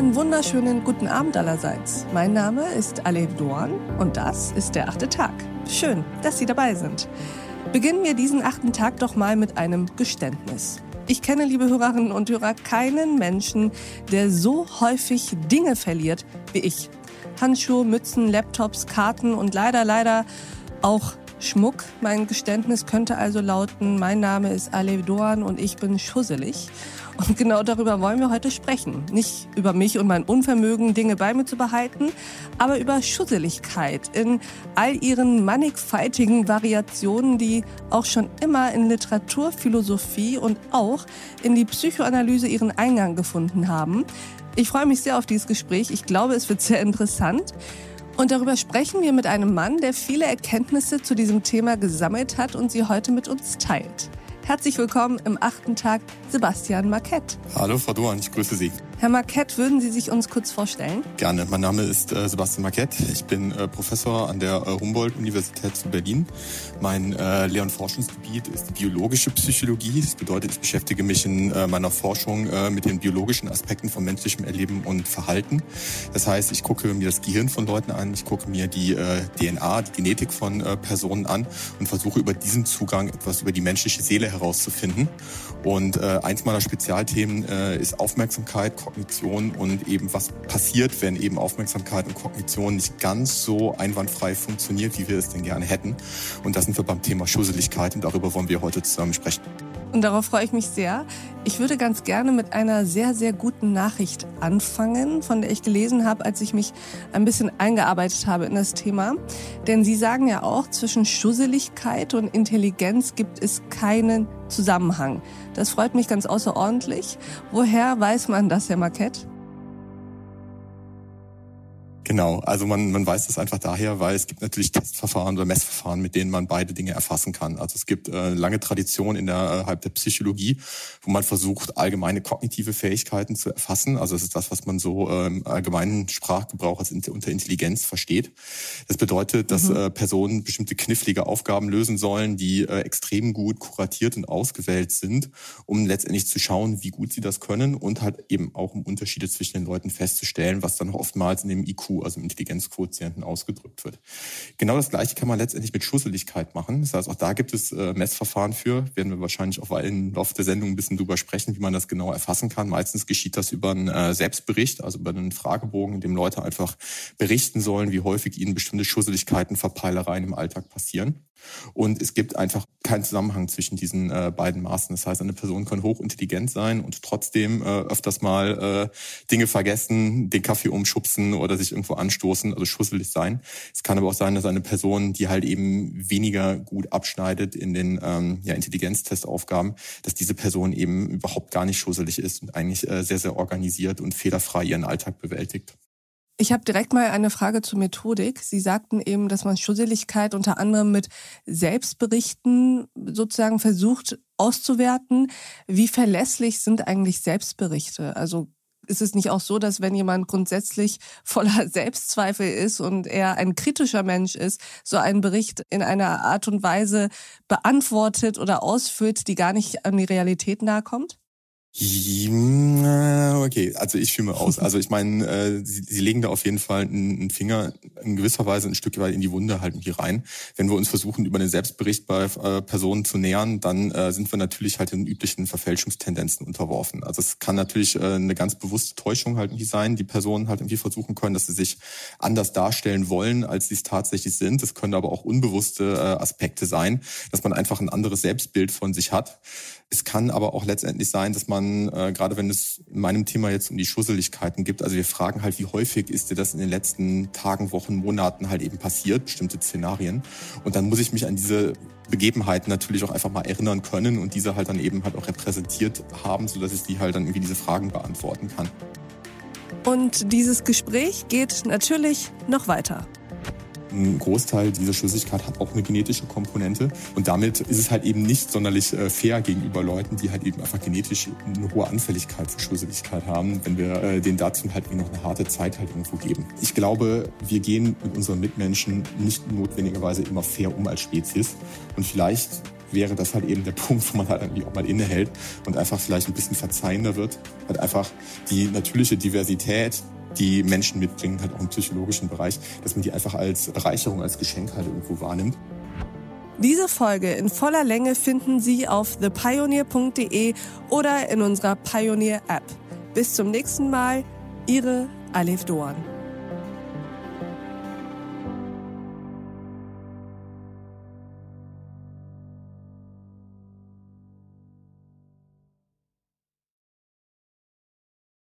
wunderschönen guten Abend allerseits. Mein Name ist Alev Doan und das ist der achte Tag. Schön, dass Sie dabei sind. Beginnen wir diesen achten Tag doch mal mit einem Geständnis. Ich kenne, liebe Hörerinnen und Hörer, keinen Menschen, der so häufig Dinge verliert wie ich. Handschuhe, Mützen, Laptops, Karten und leider, leider auch Schmuck. Mein Geständnis könnte also lauten, mein Name ist Alev Doan und ich bin schusselig. Und genau darüber wollen wir heute sprechen. Nicht über mich und mein Unvermögen, Dinge bei mir zu behalten, aber über Schusseligkeit in all ihren mannigfaltigen Variationen, die auch schon immer in Literatur, Philosophie und auch in die Psychoanalyse ihren Eingang gefunden haben. Ich freue mich sehr auf dieses Gespräch. Ich glaube, es wird sehr interessant. Und darüber sprechen wir mit einem Mann, der viele Erkenntnisse zu diesem Thema gesammelt hat und sie heute mit uns teilt. Herzlich willkommen im achten Tag, Sebastian Marquette. Hallo, Frau Doan, ich grüße Sie. Herr Marquette, würden Sie sich uns kurz vorstellen? Gerne. Mein Name ist äh, Sebastian Marquette. Ich bin äh, Professor an der äh, Humboldt-Universität zu Berlin. Mein äh, Lehr- und Forschungsgebiet ist biologische Psychologie. Das bedeutet, ich beschäftige mich in äh, meiner Forschung äh, mit den biologischen Aspekten von menschlichem Erleben und Verhalten. Das heißt, ich gucke mir das Gehirn von Leuten an, ich gucke mir die DNA, die Genetik von Personen an und versuche über diesen Zugang etwas über die menschliche Seele herauszufinden. Und eins meiner Spezialthemen ist Aufmerksamkeit, Kognition und eben was passiert, wenn eben Aufmerksamkeit und Kognition nicht ganz so einwandfrei funktioniert, wie wir es denn gerne hätten. Und da sind wir beim Thema Schusseligkeit und darüber wollen wir heute zusammen sprechen. Und darauf freue ich mich sehr. Ich würde ganz gerne mit einer sehr, sehr guten Nachricht anfangen, von der ich gelesen habe, als ich mich ein bisschen eingearbeitet habe in das Thema. Denn Sie sagen ja auch, zwischen Schusseligkeit und Intelligenz gibt es keinen Zusammenhang. Das freut mich ganz außerordentlich. Woher weiß man das, Herr Marquette? Genau, also man, man weiß das einfach daher, weil es gibt natürlich Testverfahren oder Messverfahren, mit denen man beide Dinge erfassen kann. Also es gibt äh, lange Tradition innerhalb äh, der Psychologie, wo man versucht, allgemeine kognitive Fähigkeiten zu erfassen. Also das ist das, was man so äh, im allgemeinen Sprachgebrauch als unter Intelligenz versteht. Das bedeutet, dass mhm. äh, Personen bestimmte knifflige Aufgaben lösen sollen, die äh, extrem gut kuratiert und ausgewählt sind, um letztendlich zu schauen, wie gut sie das können und halt eben auch um Unterschiede zwischen den Leuten festzustellen, was dann oftmals in dem IQ also im Intelligenzquotienten ausgedrückt wird. Genau das Gleiche kann man letztendlich mit Schusseligkeit machen. Das heißt, auch da gibt es äh, Messverfahren für. Werden wir wahrscheinlich auch im Laufe der Sendung ein bisschen drüber sprechen, wie man das genau erfassen kann. Meistens geschieht das über einen äh, Selbstbericht, also über einen Fragebogen, in dem Leute einfach berichten sollen, wie häufig ihnen bestimmte Schusseligkeiten, Verpeilereien im Alltag passieren. Und es gibt einfach keinen Zusammenhang zwischen diesen äh, beiden Maßen. Das heißt, eine Person kann hochintelligent sein und trotzdem äh, öfters mal äh, Dinge vergessen, den Kaffee umschubsen oder sich irgendwo anstoßen, also schusselig sein. Es kann aber auch sein, dass eine Person, die halt eben weniger gut abschneidet in den ähm, ja, Intelligenztestaufgaben, dass diese Person eben überhaupt gar nicht schusselig ist und eigentlich äh, sehr, sehr organisiert und fehlerfrei ihren Alltag bewältigt. Ich habe direkt mal eine Frage zur Methodik. Sie sagten eben, dass man Schusseligkeit unter anderem mit Selbstberichten sozusagen versucht auszuwerten. Wie verlässlich sind eigentlich Selbstberichte? Also ist es nicht auch so, dass wenn jemand grundsätzlich voller Selbstzweifel ist und er ein kritischer Mensch ist, so einen Bericht in einer Art und Weise beantwortet oder ausfüllt, die gar nicht an die Realität nahe kommt? Okay, also ich fühle mir aus. Also ich meine, äh, sie, sie legen da auf jeden Fall einen, Finger in gewisser Weise ein Stück weit in die Wunde halt hier rein. Wenn wir uns versuchen, über den Selbstbericht bei äh, Personen zu nähern, dann äh, sind wir natürlich halt den üblichen Verfälschungstendenzen unterworfen. Also es kann natürlich äh, eine ganz bewusste Täuschung halt irgendwie sein, die Personen halt irgendwie versuchen können, dass sie sich anders darstellen wollen, als sie es tatsächlich sind. Es können aber auch unbewusste äh, Aspekte sein, dass man einfach ein anderes Selbstbild von sich hat. Es kann aber auch letztendlich sein, dass man, äh, gerade wenn es in meinem Thema jetzt um die Schusseligkeiten gibt, also wir fragen halt, wie häufig ist dir das in den letzten Tagen, Wochen, Monaten halt eben passiert, bestimmte Szenarien. Und dann muss ich mich an diese Begebenheiten natürlich auch einfach mal erinnern können und diese halt dann eben halt auch repräsentiert haben, sodass ich die halt dann irgendwie diese Fragen beantworten kann. Und dieses Gespräch geht natürlich noch weiter. Ein Großteil dieser Schlüssigkeit hat auch eine genetische Komponente und damit ist es halt eben nicht sonderlich äh, fair gegenüber Leuten, die halt eben einfach genetisch eine hohe Anfälligkeit für Schusseligkeit haben, wenn wir äh, denen dazu halt noch eine harte Zeit halt irgendwo geben. Ich glaube, wir gehen mit unseren Mitmenschen nicht notwendigerweise immer fair um als Spezies und vielleicht wäre das halt eben der Punkt, wo man halt irgendwie auch mal innehält und einfach vielleicht ein bisschen verzeihender wird. Halt einfach die natürliche Diversität die Menschen mitbringen, halt auch im psychologischen Bereich, dass man die einfach als Bereicherung, als Geschenk halt irgendwo wahrnimmt. Diese Folge in voller Länge finden Sie auf thepioneer.de oder in unserer Pioneer App. Bis zum nächsten Mal, Ihre Alef Doan.